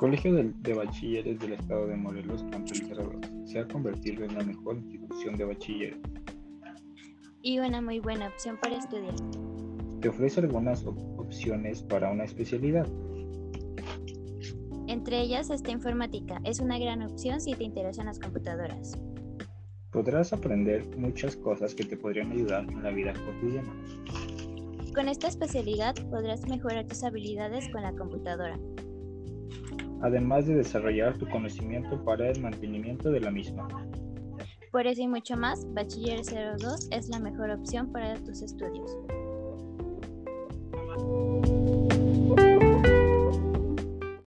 Colegio de, de, Bachilleres del Estado de Morelos, Campo Cerrados, se ha convertido en la mejor institución de bachilleres. Y una muy buena opción para estudiar. Te ofrece algunas op opciones para una especialidad. Entre ellas está informática. Es una gran opción si te interesan las computadoras. Podrás aprender muchas cosas que te podrían ayudar en la vida cotidiana. Con esta especialidad podrás mejorar tus habilidades con la computadora además de desarrollar tu conocimiento para el mantenimiento de la misma. Por eso y mucho más, Bachiller 02 es la mejor opción para tus estudios.